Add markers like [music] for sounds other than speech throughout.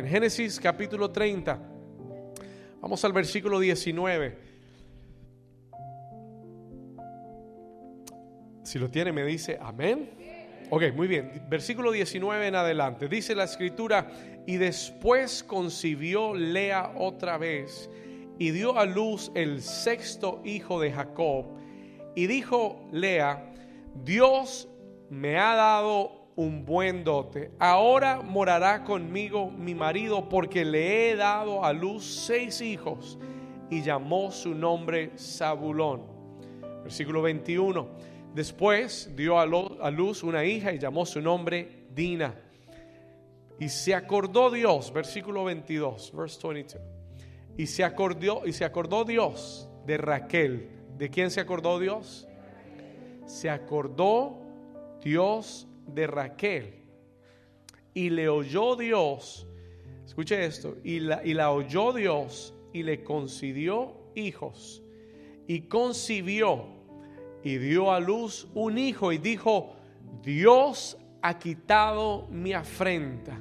En Génesis capítulo 30, vamos al versículo 19. Si lo tiene, me dice amén. Ok, muy bien. Versículo 19 en adelante. Dice la escritura, y después concibió Lea otra vez y dio a luz el sexto hijo de Jacob. Y dijo Lea, Dios me ha dado un buen dote. Ahora morará conmigo mi marido porque le he dado a luz seis hijos y llamó su nombre Zabulón. Versículo 21. Después dio a luz una hija y llamó su nombre Dina. Y se acordó Dios, versículo 22, verse 22. Y se acordó y se acordó Dios de Raquel. ¿De quién se acordó Dios? Se acordó Dios de Raquel. Y le oyó Dios, escuche esto, y la, y la oyó Dios y le concedió hijos. Y concibió y dio a luz un hijo y dijo, Dios ha quitado mi afrenta.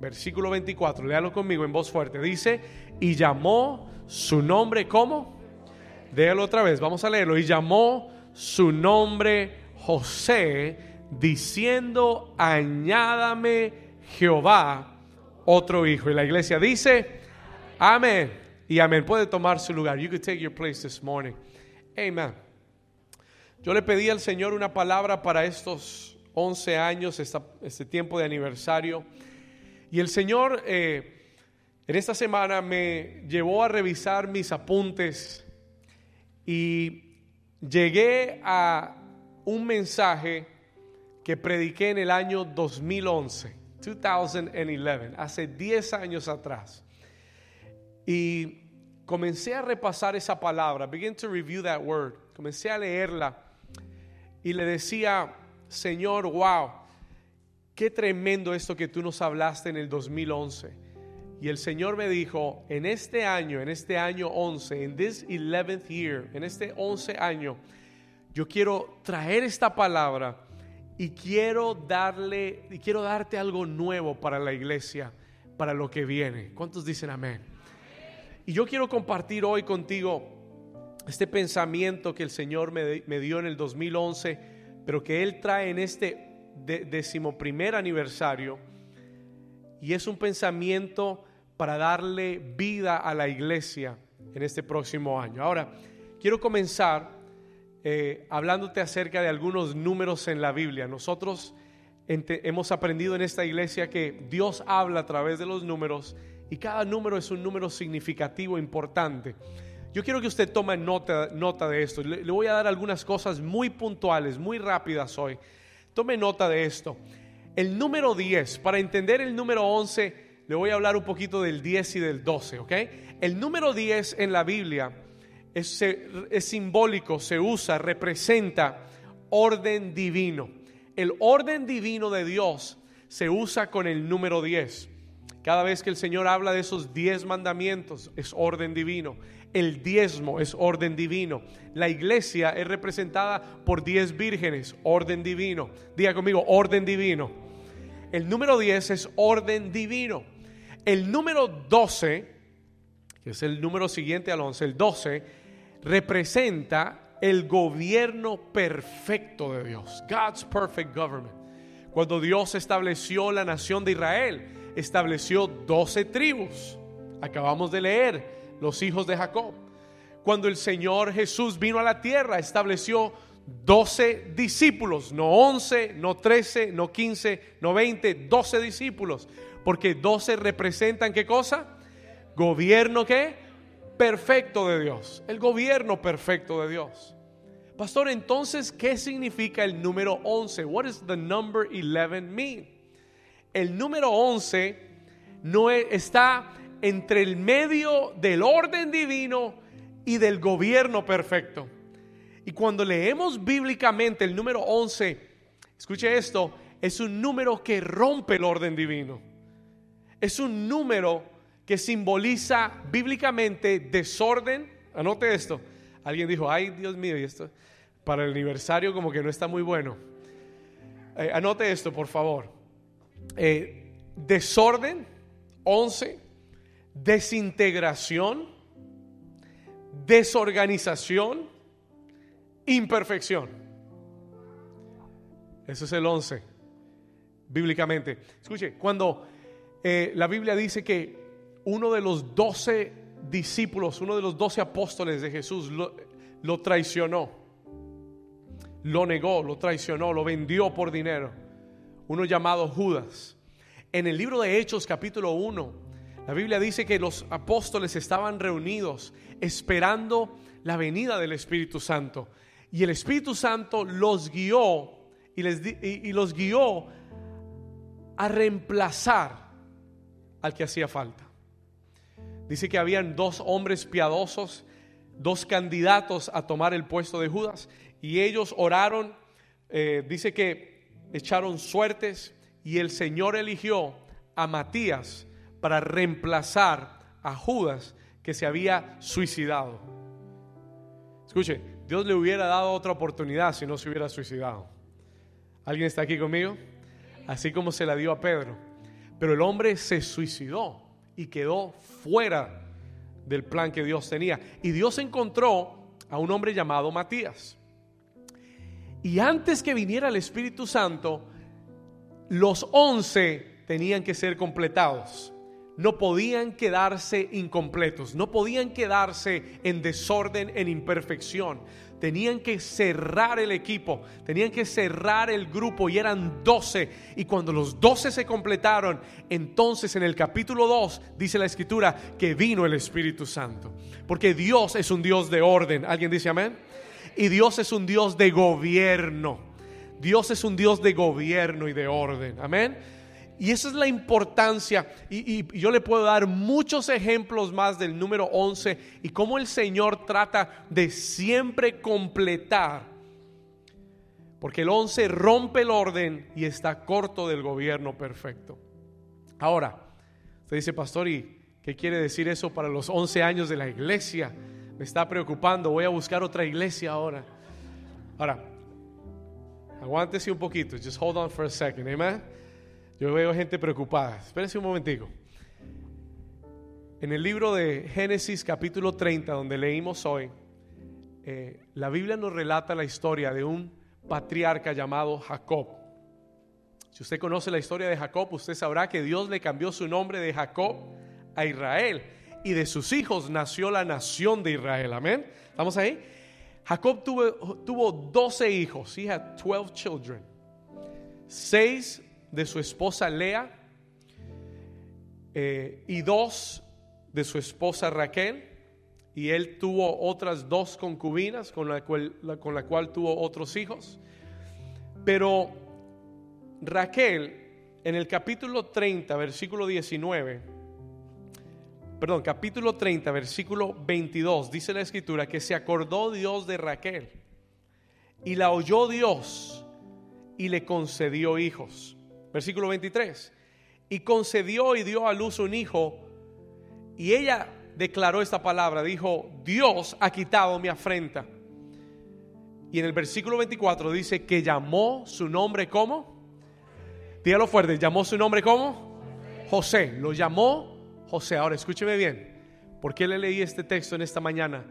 Versículo 24, léalo conmigo en voz fuerte. Dice, y llamó su nombre, ¿cómo? Déjalo otra vez, vamos a leerlo. Y llamó su nombre José diciendo, añádame Jehová otro hijo. Y la iglesia dice, amén. Y amén. Puede tomar su lugar. You could take your place this morning. Amen. Yo le pedí al Señor una palabra para estos 11 años, este tiempo de aniversario. Y el Señor eh, en esta semana me llevó a revisar mis apuntes y llegué a un mensaje que prediqué en el año 2011, 2011, hace 10 años atrás. Y comencé a repasar esa palabra, begin to review that word. Comencé a leerla y le decía, Señor, wow, qué tremendo esto que tú nos hablaste en el 2011. Y el Señor me dijo, en este año, en este año 11, en this 11th year, en este 11 año, yo quiero traer esta palabra y quiero darle y quiero darte algo nuevo para la iglesia, para lo que viene. ¿Cuántos dicen amén? Y yo quiero compartir hoy contigo este pensamiento que el Señor me, dio en el 2011, pero que Él trae en este decimoprimer aniversario. Y es un pensamiento para darle vida a la iglesia en este próximo año. Ahora, quiero comenzar eh, hablándote acerca de algunos números en la Biblia. Nosotros hemos aprendido en esta iglesia que Dios habla a través de los números y cada número es un número significativo, importante. Yo quiero que usted tome nota, de esto. Le, le, voy a dar algunas cosas muy puntuales, muy rápidas hoy. Tome nota de esto. El número 10, para entender el número 11, le voy a hablar un poquito del 10 y del 12, ¿ok? El número 10 en la Biblia es, simbólico, se usa, representa orden divino. El orden divino de Dios se usa con el número 10. Cada vez que el Señor habla de esos 10 mandamientos, es orden divino. El diezmo es orden divino. La iglesia es representada por 10 vírgenes, orden divino. Diga conmigo, orden divino. El número 10 es orden divino. El número 12, que es el número siguiente al 11, el 12 representa el gobierno perfecto de Dios, God's perfect government. Cuando Dios estableció la nación de Israel, estableció doce tribus. Acabamos de leer los hijos de Jacob. Cuando el Señor Jesús vino a la tierra, estableció doce discípulos, no once, no trece, no quince, no veinte, doce discípulos. Porque doce representan qué cosa? Gobierno qué? Perfecto de Dios, el gobierno perfecto de Dios. Pastor, entonces, ¿qué significa el número 11? What does the number 11 mean? El número 11 no e, está entre el medio del orden divino y del gobierno perfecto. Y cuando leemos bíblicamente el número 11, escuche esto, es un número que rompe el orden divino. Es un número que simboliza bíblicamente desorden. Anote esto. Alguien dijo, ay Dios mío, y esto para el aniversario como que no está muy bueno. Eh, anote esto, por favor. Eh, desorden, 11, desintegración, desorganización, imperfección. Eso es el 11, bíblicamente. Escuche, cuando eh, la Biblia dice que uno de los 12 discípulos, uno de los 12 apóstoles de Jesús lo, lo traicionó, lo negó, lo traicionó, lo vendió por dinero, uno llamado Judas. En el libro de Hechos capítulo 1, la Biblia dice que los apóstoles estaban reunidos esperando la venida del Espíritu Santo. Y el Espíritu Santo los guió y, les y, los guió a reemplazar al que hacía falta. Dice que habían dos hombres piadosos, dos candidatos a tomar el puesto de Judas, y ellos oraron, eh, dice que echaron suertes, y el Señor eligió a Matías para reemplazar a Judas que se había suicidado. Escuche, Dios le hubiera dado otra oportunidad si no se hubiera suicidado. ¿Alguien está aquí conmigo? Así como se la dio a Pedro. Pero el hombre se suicidó y quedó fuera del plan que Dios tenía. Y Dios encontró a un hombre llamado Matías. Y antes que viniera el Espíritu Santo, los once tenían que ser completados. No podían quedarse incompletos, no podían quedarse en desorden, en imperfección. Tenían que cerrar el equipo, tenían que cerrar el grupo y eran doce. Y cuando los doce se completaron, entonces en el capítulo 2 dice la escritura que vino el Espíritu Santo. Porque Dios es un Dios de orden. ¿Alguien dice amén? Y Dios es un Dios de gobierno. Dios es un Dios de gobierno y de orden. Amén. Y esa es la importancia. Y, yo le puedo dar muchos ejemplos más del número 11 y cómo el Señor trata de siempre completar. Porque el 11 rompe el orden y está corto del gobierno perfecto. Ahora, usted dice, pastor, ¿y qué quiere decir eso para los 11 años de la iglesia? Me está preocupando, voy a buscar otra iglesia ahora. Ahora, Aguántese un poquito. Just hold on for a second. Amen. Yo veo gente preocupada. Espérense un momentico. En el libro de Génesis capítulo 30, donde leímos hoy, eh, la Biblia nos relata la historia de un patriarca llamado Jacob. Si usted conoce la historia de Jacob, usted sabrá que Dios le cambió su nombre de Jacob a Israel. Y de sus hijos nació la nación de Israel. Amén. ¿Estamos ahí? Jacob tuvo, tuvo 12 hijos. He had 12 children. Seis de su esposa Lea eh, y dos de su esposa Raquel. Y él tuvo otras dos concubinas con la cual, con la cual tuvo otros hijos. Pero Raquel, en el capítulo 30, versículo 19, perdón, capítulo 30, versículo 22, dice la escritura que se acordó Dios de Raquel y la oyó Dios y le concedió hijos. Versículo 23, y concedió y dio a luz un hijo y ella declaró esta palabra, dijo, Dios ha quitado mi afrenta. Y en el versículo 24 dice que llamó su nombre como, dígalo fuerte, llamó su nombre como José, lo llamó José. Ahora escúcheme bien. ¿Por qué le leí este texto en esta mañana?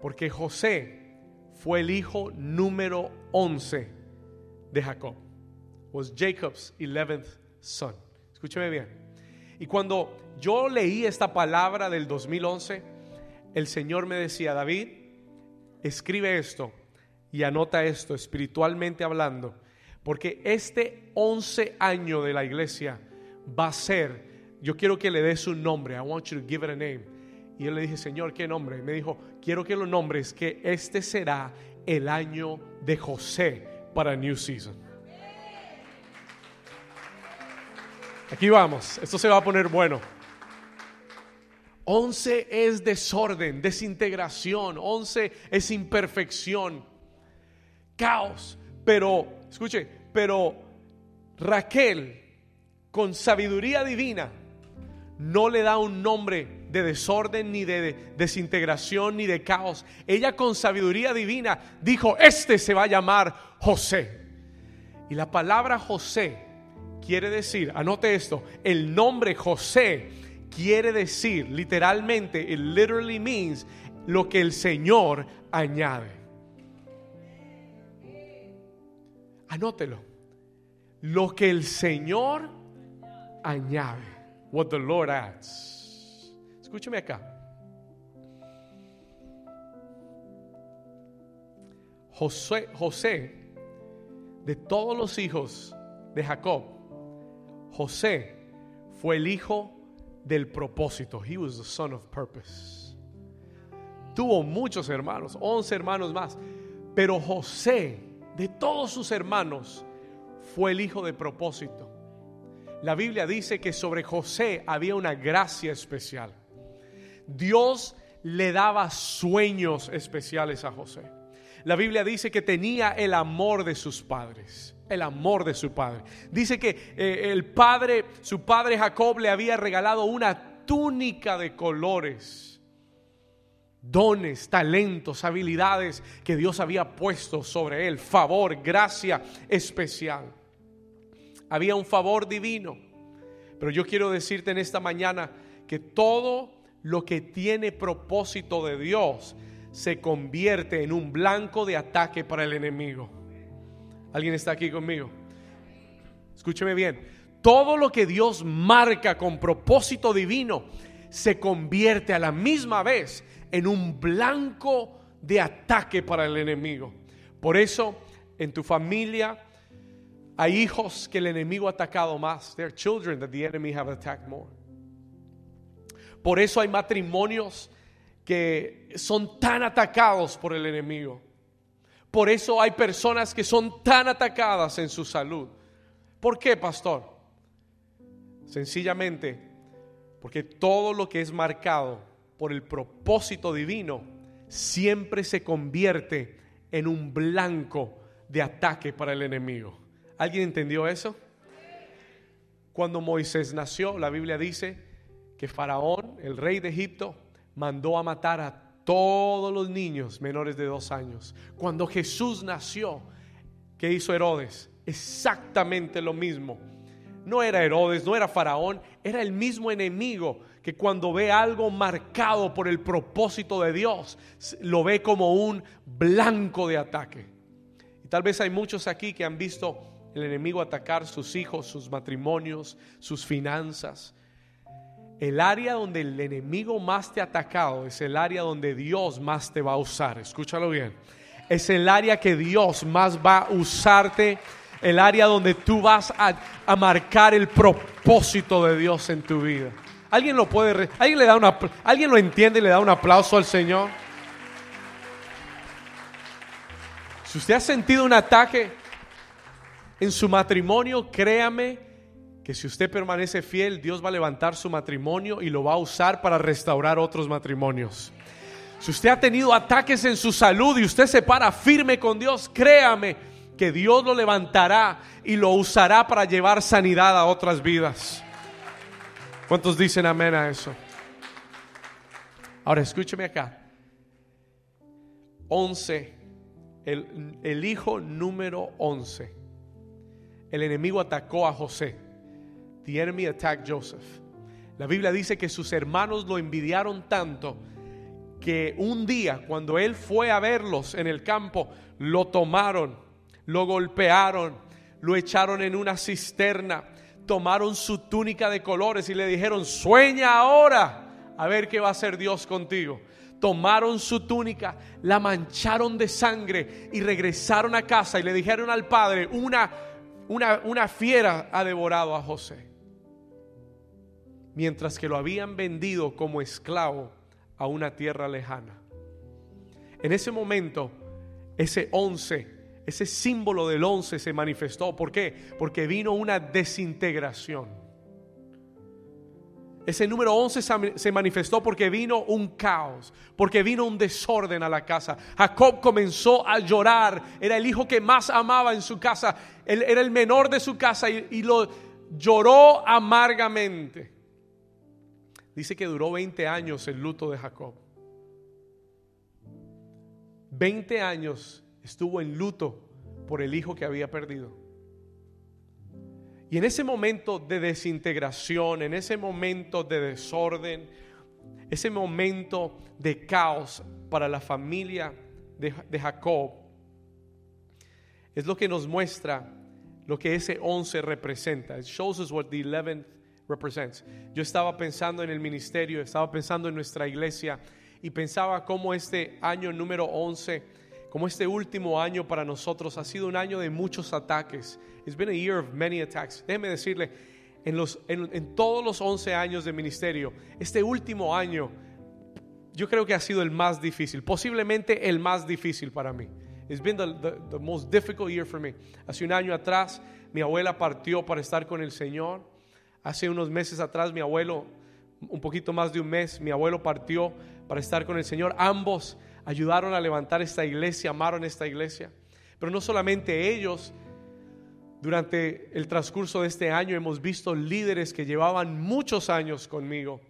Porque José fue el hijo número 11 de Jacob. Was Jacob's 11th son. Escúcheme bien. Y cuando yo leí esta palabra del 2011, el Señor me decía, David, escribe esto y anota esto espiritualmente hablando, porque este 11 año de la iglesia va a ser yo quiero que le des un nombre. I want you to give it a name. Y yo le dije, Señor, ¿qué nombre? me dijo, quiero que lo nombres, que este será el año de José para New Season. Aquí vamos, esto se va a poner bueno. Once es desorden, desintegración, once es imperfección, caos. Pero, escuche, pero Raquel, con sabiduría divina, no le da un nombre de desorden, ni de desintegración, ni de caos. Ella con sabiduría divina dijo, este se va a llamar José. Y la palabra José quiere decir, anote esto, el nombre José quiere decir, literalmente, it literally means lo que el Señor añade. Anótelo. Lo que el Señor añade. What the Lord adds. Escúcheme acá. José, José, de todos los hijos de Jacob, José fue el hijo del propósito. He was the son of purpose. Tuvo muchos hermanos, once hermanos más, pero José, de todos sus hermanos, fue el hijo de propósito. La Biblia dice que sobre José había una gracia especial. Dios le daba sueños especiales a José. La Biblia dice que tenía el amor de sus padres, el amor de su padre. Dice que eh, el padre, su padre Jacob le había regalado una túnica de colores, dones, talentos, habilidades que Dios había puesto sobre él, favor, gracia especial. Había un favor divino. Pero yo quiero decirte en esta mañana que todo lo que tiene propósito de Dios se convierte en un blanco de ataque para el enemigo. ¿Alguien está aquí conmigo? Escúcheme bien. Todo lo que Dios marca con propósito divino se convierte a la misma vez en un blanco de ataque para el enemigo. Por eso, en tu familia hay hijos que el enemigo ha atacado más. There are children that the enemy have attacked more. Por eso hay matrimonios que son tan atacados por el enemigo. Por eso hay personas que son tan atacadas en su salud. ¿Por qué, pastor? Sencillamente porque todo lo que es marcado por el propósito divino siempre se convierte en un blanco de ataque para el enemigo. ¿Alguien entendió eso? Cuando Moisés nació, la Biblia dice que Faraón, el rey de Egipto, mandó a matar a todos los niños menores de dos años. Cuando Jesús nació, ¿qué hizo Herodes? Exactamente lo mismo. No era Herodes, no era Faraón, era el mismo enemigo que cuando ve algo marcado por el propósito de Dios, lo ve como un blanco de ataque. Y tal vez hay muchos aquí que han visto el enemigo atacar sus hijos, sus matrimonios, sus finanzas. El área donde el enemigo más te ha atacado es el área donde Dios más te va a usar. Escúchalo bien. Es el área que Dios más va a usarte. El área donde tú vas a, marcar el propósito de Dios en tu vida. ¿Alguien lo puede, alguien le da una, alguien lo entiende y le da un aplauso al Señor? Si usted ha sentido un ataque en su matrimonio, créame que si usted permanece fiel, Dios va a levantar su matrimonio y lo va a usar para restaurar otros matrimonios. Si usted ha tenido ataques en su salud y usted se para firme con Dios, créame que Dios lo levantará y lo usará para llevar sanidad a otras vidas. ¿Cuántos dicen amén a eso? Ahora escúcheme acá. 11, el, el hijo número 11. El enemigo atacó a José. The enemy attacked Joseph. La Biblia dice que sus hermanos lo envidiaron tanto que un día cuando él fue a verlos en el campo, lo tomaron, lo golpearon, lo echaron en una cisterna, tomaron su túnica de colores y le dijeron, sueña ahora a ver qué va a hacer Dios contigo. Tomaron su túnica, la mancharon de sangre y regresaron a casa y le dijeron al padre, una, una, una fiera ha devorado a José mientras que lo habían vendido como esclavo a una tierra lejana. En ese momento, ese once, ese símbolo del once se manifestó. ¿Por qué? Porque vino una desintegración. Ese número 11 se manifestó porque vino un caos, porque vino un desorden a la casa. Jacob comenzó a llorar, era el hijo que más amaba en su casa, Él era el menor de su casa y, y lo lloró amargamente. Dice que duró 20 años el luto de Jacob. 20 años estuvo en luto por el hijo que había perdido. Y en ese momento de desintegración, en ese momento de desorden, ese momento de caos para la familia de, de Jacob, es lo que nos muestra lo que ese 11 representa. It shows us what the 11 represents. Yo estaba pensando en el ministerio, estaba pensando en nuestra iglesia y pensaba cómo este año número 11, como este último año para nosotros ha sido un año de muchos ataques. It's been a year of many attacks. Déjeme decirle, en, los, en, en todos los 11 años de ministerio, este último año yo creo que ha sido el más difícil, posiblemente el más difícil para mí. It's been the, the, the, most difficult year for me. Hace un año atrás mi abuela partió para estar con el Señor. Hace unos meses atrás mi abuelo, un poquito más de un mes, mi abuelo partió para estar con el Señor. Ambos ayudaron a levantar esta iglesia, amaron esta iglesia. Pero no solamente ellos, durante el transcurso de este año hemos visto líderes que llevaban muchos años conmigo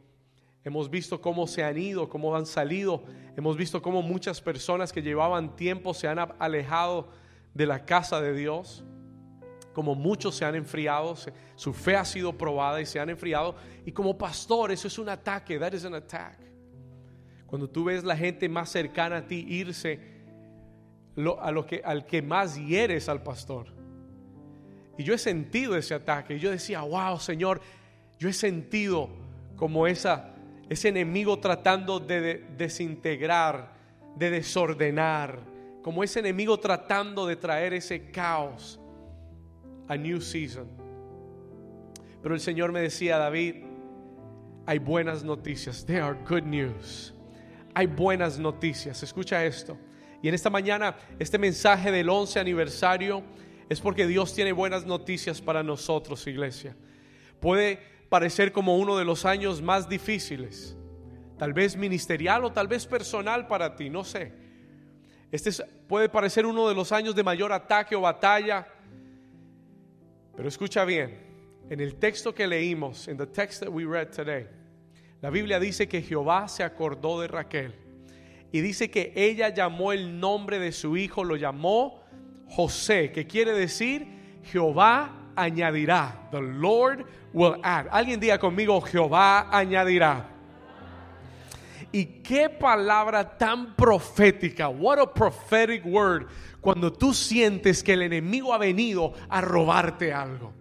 Hemos visto cómo se han ido, cómo han salido. Hemos visto cómo muchas personas que llevaban tiempo se han alejado de la casa de Dios. Como muchos se han enfriado, su fe ha sido probada y se han enfriado. Y como pastor, eso es un ataque. That is an attack. Cuando tú ves la gente más cercana a ti irse a lo que, al que más hieres al pastor. Y yo he sentido ese ataque. Y yo decía, wow, Señor, yo he sentido como esa ese enemigo tratando de desintegrar, de desordenar, como ese enemigo tratando de traer ese caos a New Season. Pero el Señor me decía, David, hay buenas noticias. There are good news. Hay buenas noticias. Escucha esto. Y en esta mañana, este mensaje del 11 aniversario es porque Dios tiene buenas noticias para nosotros, iglesia. Puede parecer como uno de los años más difíciles, tal vez ministerial o tal vez personal para ti, no sé. Este puede parecer uno de los años de mayor ataque o batalla, pero escucha bien, en el texto que leímos, en the text that we read today, la Biblia dice que Jehová se acordó de Raquel y dice que ella llamó el nombre de su hijo, lo llamó José, que quiere decir Jehová añadirá. The Lord will add. Alguien diga conmigo, Jehová añadirá. Y qué palabra tan profética. What a prophetic word. Cuando tú sientes que el enemigo ha venido a robarte algo.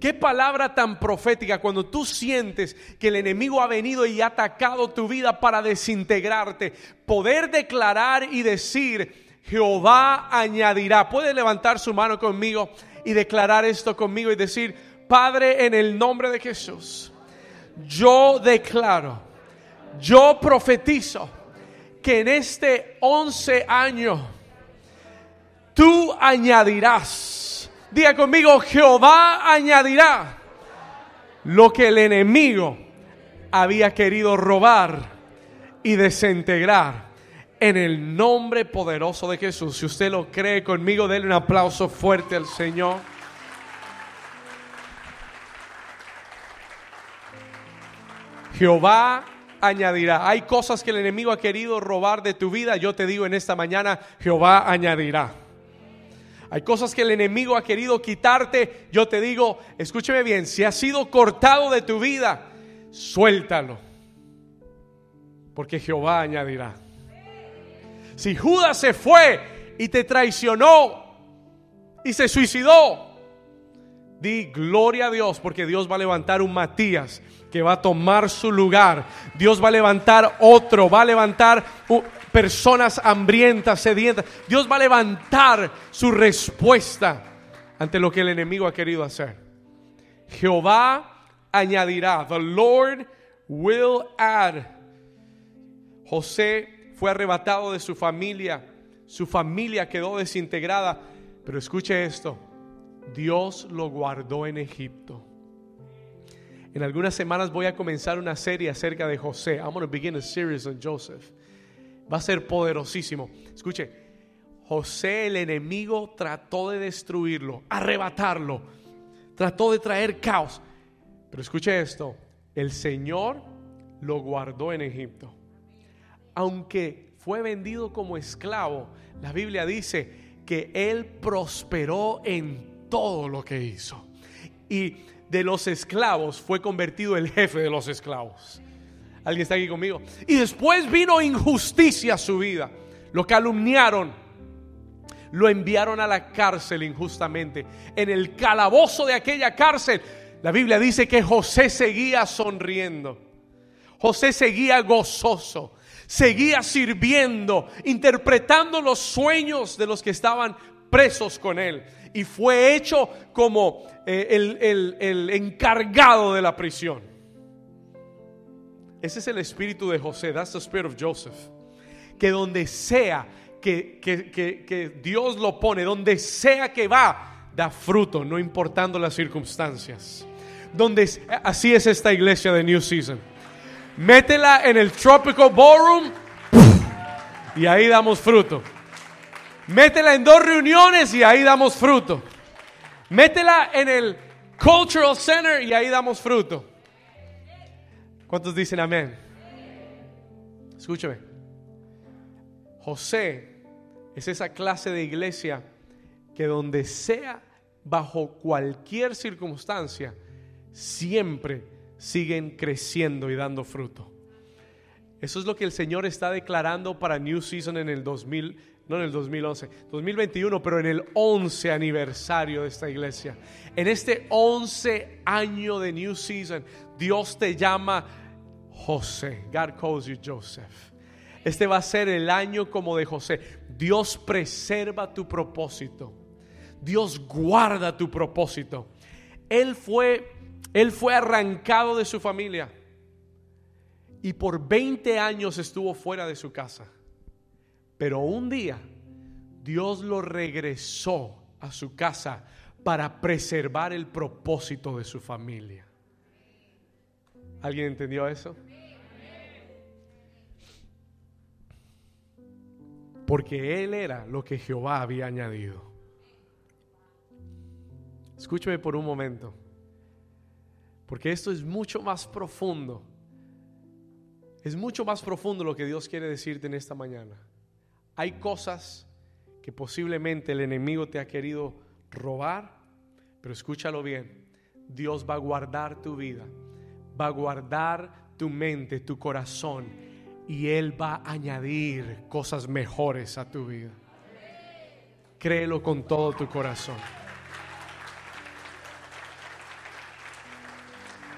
Qué palabra tan profética cuando tú sientes que el enemigo ha venido y ha atacado tu vida para desintegrarte. Poder declarar y decir, Jehová añadirá. Puede levantar su mano conmigo y declarar esto conmigo y decir, Padre, en el nombre de Jesús, yo declaro, yo profetizo que en este 11 año tú añadirás, diga conmigo, Jehová añadirá lo que el enemigo había querido robar y desintegrar en el nombre poderoso de Jesús. Si usted lo cree conmigo, denle un aplauso fuerte al Señor. Jehová añadirá. Hay cosas que el enemigo ha querido robar de tu vida. Yo te digo en esta mañana, Jehová añadirá. Hay cosas que el enemigo ha querido quitarte. Yo te digo, escúcheme bien, si ha sido cortado de tu vida, suéltalo. Porque Jehová añadirá. Si Judas se fue y te traicionó y se suicidó, di gloria a Dios porque Dios va a levantar un Matías que va a tomar su lugar. Dios va a levantar otro, va a levantar personas hambrientas, sedientas. Dios va a levantar su respuesta ante lo que el enemigo ha querido hacer. Jehová añadirá. The Lord will add. José fue arrebatado de su familia, su familia quedó desintegrada, pero escuche esto, Dios lo guardó en Egipto. En algunas semanas voy a comenzar una serie acerca de José. I'm going to begin a series on Joseph. Va a ser poderosísimo. Escuche, José el enemigo trató de destruirlo, arrebatarlo, trató de traer caos. Pero escuche esto, el Señor lo guardó en Egipto aunque fue vendido como esclavo, la Biblia dice que él prosperó en todo lo que hizo. y de los esclavos fue convertido el jefe de los esclavos. ¿Alguien está aquí conmigo? Y después vino injusticia a su vida. Lo calumniaron. Lo enviaron a la cárcel injustamente. En el calabozo de aquella cárcel, la Biblia dice que José seguía sonriendo. José seguía gozoso. Seguía sirviendo, interpretando los sueños de los que estaban presos con él. Y fue hecho como eh, el, el encargado de la prisión. Ese es el espíritu de José. That's the spirit of Joseph. Que donde sea que, que, que, que, Dios lo pone, donde sea que va, da fruto, no importando las circunstancias. Donde, así es esta iglesia de New Season. Métela en el Tropical Ballroom y ahí damos fruto. Métela en dos reuniones y ahí damos fruto. Métela en el Cultural Center y ahí damos fruto. ¿Cuántos dicen amén? Escúchame. José es esa clase de iglesia que donde sea, bajo cualquier circunstancia, siempre siguen creciendo y dando fruto. Eso es lo que el Señor está declarando para New Season en el 2000, no en el 2011, 2021, pero en el 11 aniversario de esta iglesia. En este 11 año de New Season, Dios te llama José. God calls you Joseph. Este va a ser el año como de José. Dios preserva tu propósito. Dios guarda tu propósito. Él fue él fue arrancado de su familia y por 20 años estuvo fuera de su casa. Pero un día Dios lo regresó a su casa para preservar el propósito de su familia. ¿Alguien entendió eso? Porque Él era lo que Jehová había añadido. Escúcheme por un momento. Porque esto es mucho más profundo. Es mucho más profundo lo que Dios quiere decirte en esta mañana. Hay cosas que posiblemente el enemigo te ha querido robar, pero escúchalo bien. Dios va a guardar tu vida, va a guardar tu mente, tu corazón, y Él va a añadir cosas mejores a tu vida. Créelo con todo tu corazón.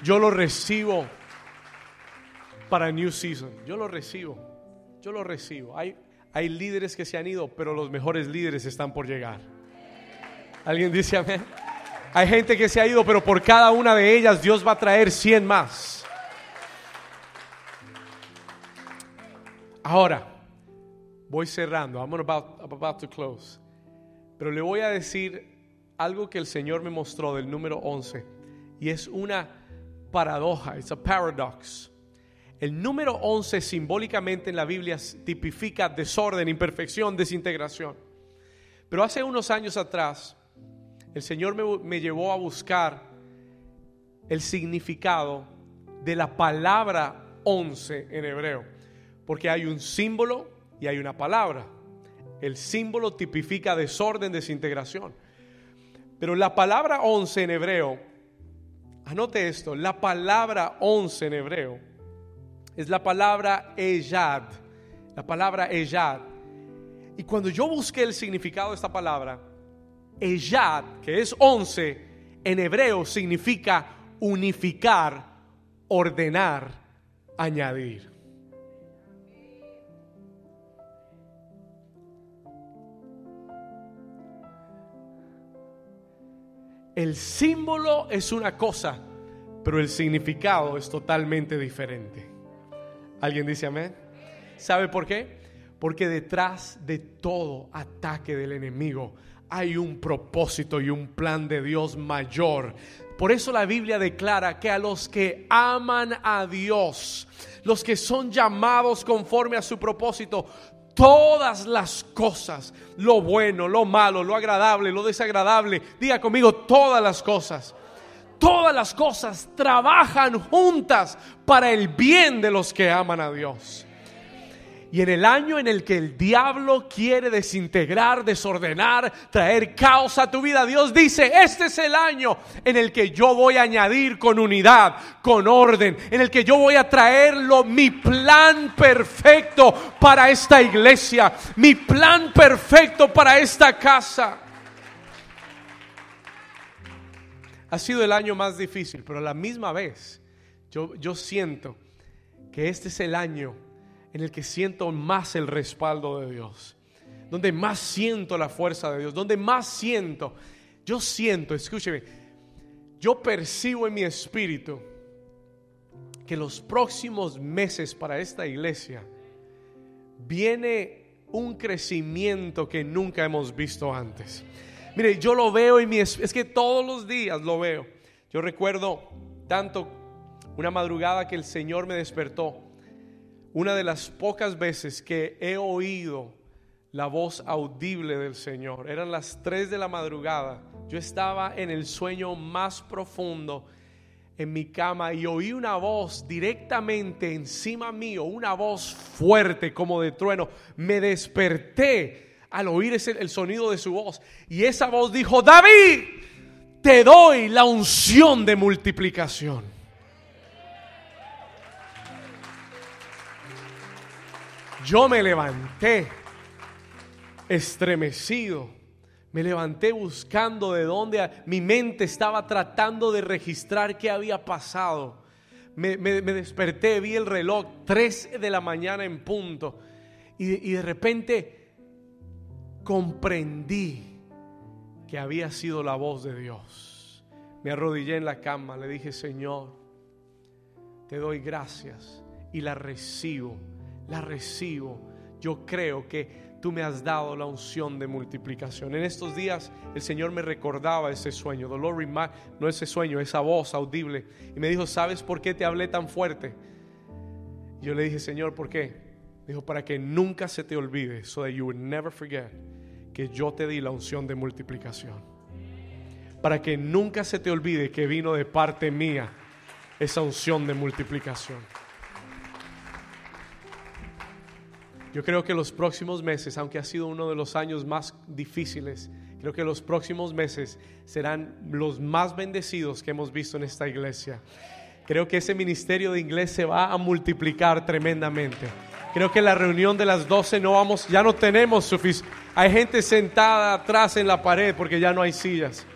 Yo lo recibo para New Season. Yo lo recibo. Yo lo recibo. Hay, hay líderes que se han ido, pero los mejores líderes están por llegar. ¿Alguien dice amén? Hay gente que se ha ido, pero por cada una de ellas Dios va a traer 100 más. Ahora, voy cerrando. I'm about, about to close. Pero le voy a decir algo que el Señor me mostró del número 11. Y es una paradoja, es a paradox. El número 11 simbólicamente en la Biblia tipifica desorden, imperfección, desintegración. Pero hace unos años atrás, el Señor me, llevó a buscar el significado de la palabra 11 en hebreo. Porque hay un símbolo y hay una palabra. El símbolo tipifica desorden, desintegración. Pero la palabra 11 en hebreo Anote esto, la palabra once en hebreo es la palabra Eyad, la palabra Eyad. Y cuando yo busqué el significado de esta palabra, Eyad, que es once, en hebreo significa unificar, ordenar, añadir. El símbolo es una cosa, pero el significado es totalmente diferente. ¿Alguien dice amén? ¿Sabe por qué? Porque detrás de todo ataque del enemigo hay un propósito y un plan de Dios mayor. Por eso la Biblia declara que a los que aman a Dios, los que son llamados conforme a su propósito, todas las cosas, lo bueno, lo malo, lo agradable, lo desagradable, diga conmigo todas las cosas. Todas las cosas trabajan juntas para el bien de los que aman a Dios. Y en el año en el que el diablo quiere desintegrar, desordenar, traer caos a tu vida, Dios dice, este es el año en el que yo voy a añadir con unidad, con orden, en el que yo voy a traerlo, mi plan perfecto para esta iglesia, mi plan perfecto para esta casa. Ha sido el año más difícil, pero a la misma vez yo, yo siento que este es el año en el que siento más el respaldo de Dios, donde más siento la fuerza de Dios, donde más siento, yo siento, escúcheme, yo percibo en mi espíritu que los próximos meses para esta iglesia viene un crecimiento que nunca hemos visto antes. Mire, yo lo veo y mi es que todos los días lo veo. Yo recuerdo tanto una madrugada que el Señor me despertó una de las pocas veces que he oído la voz audible del Señor. Eran las 3 de la madrugada. Yo estaba en el sueño más profundo en mi cama y oí una voz directamente encima mío, una voz fuerte como de trueno. Me desperté al oír ese, el sonido de su voz y esa voz dijo, David, te doy la unción de multiplicación. Yo me levanté estremecido. Me levanté buscando de dónde mi mente estaba tratando de registrar qué había pasado. Me, desperté, vi el reloj, 3 de la mañana en punto. Y, y de repente comprendí que había sido la voz de Dios. Me arrodillé en la cama, le dije, Señor, te doy gracias y la recibo la recibo. Yo creo que tú me has dado la unción de multiplicación. En estos días el Señor me recordaba ese sueño, dolor no ese sueño, esa voz audible. Y me dijo, ¿sabes por qué te hablé tan fuerte? Yo le dije, Señor, ¿por qué? Dijo, para que nunca se te olvide, so that you would never forget, que yo te di la unción de multiplicación. Para que nunca se te olvide que vino de parte mía esa unción de multiplicación. Yo creo que los próximos meses, aunque ha sido uno de los años más difíciles, creo que los próximos meses serán los más bendecidos que hemos visto en esta iglesia. Creo que ese ministerio de inglés se va a multiplicar tremendamente. Creo que la reunión de las 12 no vamos, ya no tenemos suficiente. Hay gente sentada atrás en la pared porque ya no hay sillas.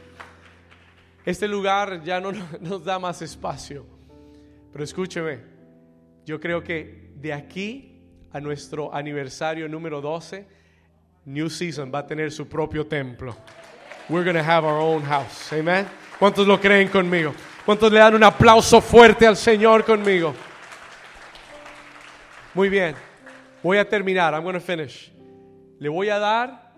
Este lugar ya no [laughs] nos da más espacio. Pero escúcheme, yo creo que de aquí a nuestro aniversario número 12, New Season va a tener su propio templo. We're going to have our own house. Amen. ¿Cuántos lo creen conmigo? ¿Cuántos le dan un aplauso fuerte al Señor conmigo? Muy bien. Voy a terminar. I'm going to finish. Le voy a dar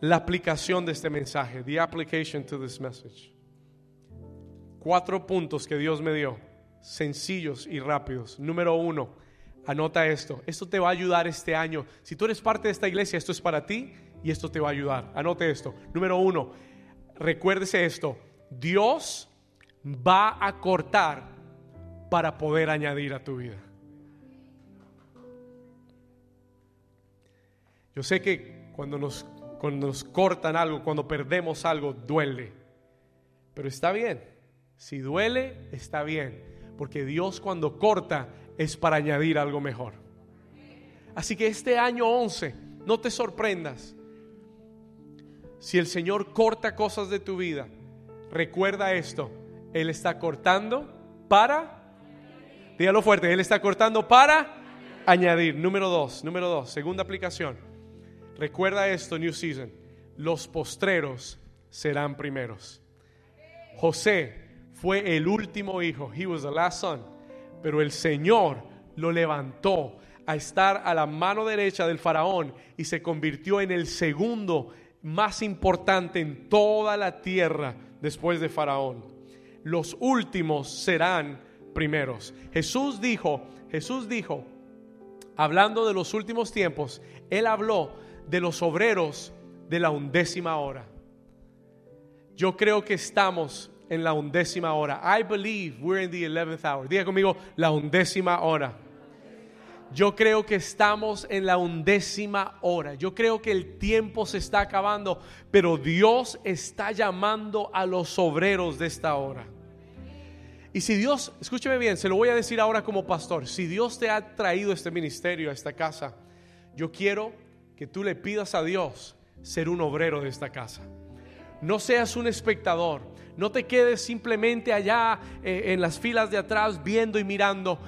la aplicación de este mensaje. The application to this message. Cuatro puntos que Dios me dio. Sencillos y rápidos. Número uno Anota esto. Esto te va a ayudar este año. Si tú eres parte de esta iglesia, esto es para ti y esto te va a ayudar. Anote esto. Número uno, recuérdese esto. Dios va a cortar para poder añadir a tu vida. Yo sé que cuando nos, cuando nos cortan algo, cuando perdemos algo, duele. Pero está bien. Si duele, está bien. Porque Dios cuando corta es para añadir algo mejor. Así que este año 11, no te sorprendas. Si el Señor corta cosas de tu vida, recuerda esto. Él está cortando para, dígalo fuerte, Él está cortando para añadir. Número dos, número dos, segunda aplicación. Recuerda esto, New Season. Los postreros serán primeros. José fue el último hijo. He was the last son pero el Señor lo levantó a estar a la mano derecha del faraón y se convirtió en el segundo más importante en toda la tierra después de faraón. Los últimos serán primeros. Jesús dijo, Jesús dijo, hablando de los últimos tiempos, él habló de los obreros de la undécima hora. Yo creo que estamos en la undécima hora. I believe we're in the eleventh hour. Diga conmigo, la undécima hora. Yo creo que estamos en la undécima hora. Yo creo que el tiempo se está acabando, pero Dios está llamando a los obreros de esta hora. Y si Dios, escúcheme bien, se lo voy a decir ahora como pastor, si Dios te ha traído este ministerio, a esta casa, yo quiero que tú le pidas a Dios ser un obrero de esta casa. No seas un espectador, no te quedes simplemente allá eh, en las filas de atrás viendo y mirando.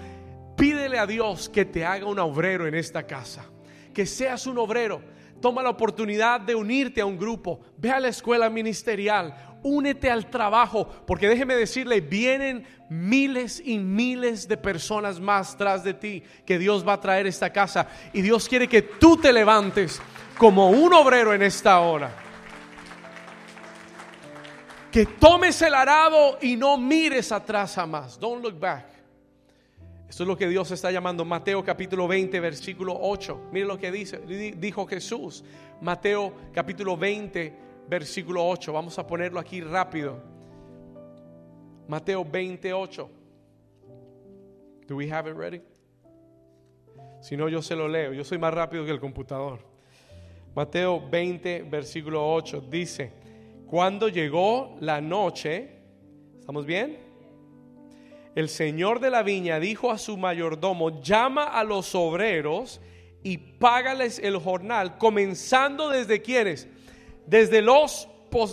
Pídele a Dios que te haga un obrero en esta casa, que seas un obrero. Toma la oportunidad de unirte a un grupo, ve a la escuela ministerial, únete al trabajo, porque déjeme decirle, vienen miles y miles de personas más tras de ti que Dios va a traer esta casa y Dios quiere que tú te levantes como un obrero en esta hora. Que tomes el arado y no mires atrás jamás. Don't look back. Esto es lo que Dios está llamando. Mateo capítulo 20, versículo 8. Mire lo que dice, dijo Jesús. Mateo capítulo 20, versículo 8. Vamos a ponerlo aquí rápido. Mateo 28. Do we have it ready? Si no, yo se lo leo. Yo soy más rápido que el computador. Mateo 20, versículo 8 dice, cuando llegó la noche, ¿estamos bien? El señor de la viña dijo a su mayordomo, llama a los obreros y págales el jornal, comenzando desde quienes, desde los,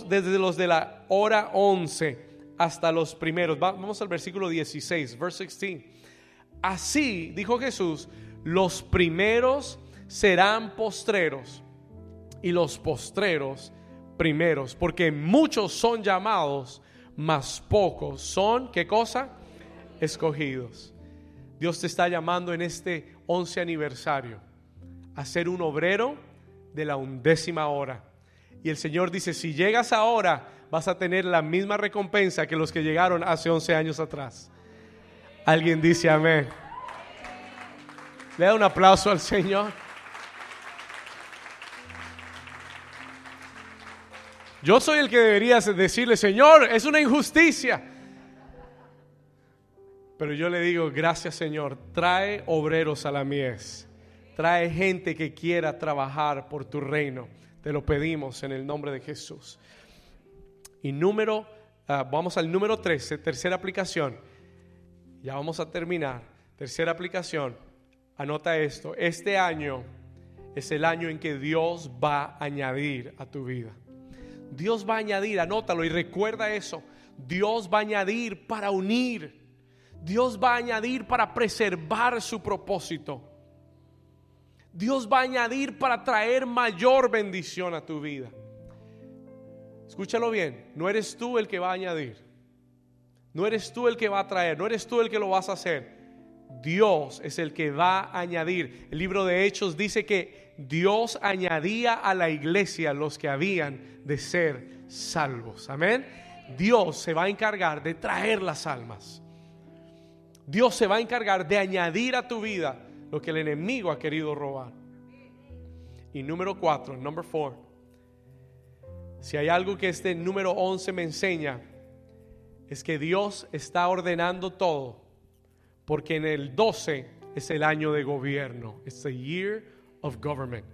desde los de la hora 11 hasta los primeros. Vamos al versículo 16, verse 16. Así, dijo Jesús, los primeros serán postreros y los postreros primeros, porque muchos son llamados, mas pocos son, ¿qué cosa? Escogidos. Dios te está llamando en este once aniversario a ser un obrero de la undécima hora. Y el Señor dice, si llegas ahora, vas a tener la misma recompensa que los que llegaron hace 11 años atrás. Alguien dice amén. Le da un aplauso al Señor. Yo soy el que debería decirle, Señor, es una injusticia. Pero yo le digo, gracias Señor, trae obreros a la mies. Trae gente que quiera trabajar por tu reino. Te lo pedimos en el nombre de Jesús. Y número, ah, vamos al número 13, tercera aplicación. Ya vamos a terminar. Tercera aplicación. Anota esto. Este año es el año en que Dios va a añadir a tu vida. Dios va a añadir, anótalo y recuerda eso. Dios va a añadir para unir. Dios va a añadir para preservar su propósito. Dios va a añadir para traer mayor bendición a tu vida. Escúchalo bien, no eres tú el que va a añadir. No eres tú el que va a traer, no eres tú el que lo vas a hacer. Dios es el que va a añadir. El libro de Hechos dice que Dios añadía a la iglesia los que habían de ser salvos. Amén. Dios se va a encargar de traer las almas. Dios se va a encargar de añadir a tu vida lo que el enemigo ha querido robar. Y número cuatro, number four. Si hay algo que este número 11 me enseña, es que Dios está ordenando todo porque en el 12 es el año de gobierno. It's the year of government.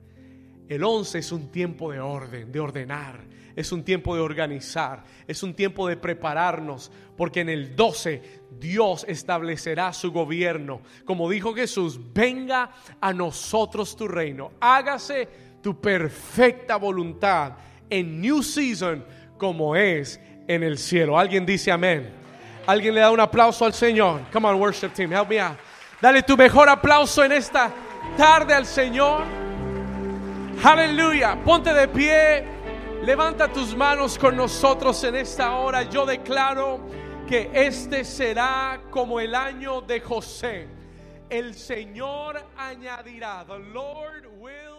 El 11 es un tiempo de orden, de ordenar, es un tiempo de organizar, es un tiempo de prepararnos, porque en el 12 Dios establecerá su gobierno. Como dijo Jesús, venga a nosotros tu reino, hágase tu perfecta voluntad en New Season como es en el cielo. Alguien dice amén. Alguien le da un aplauso al Señor. Come on, worship team, help me out. Dale tu mejor aplauso en esta tarde al Señor. Aleluya. Ponte de pie. Levanta tus manos con nosotros en esta hora. Yo declaro que este será como el año de José. El Señor añadirá. The Lord will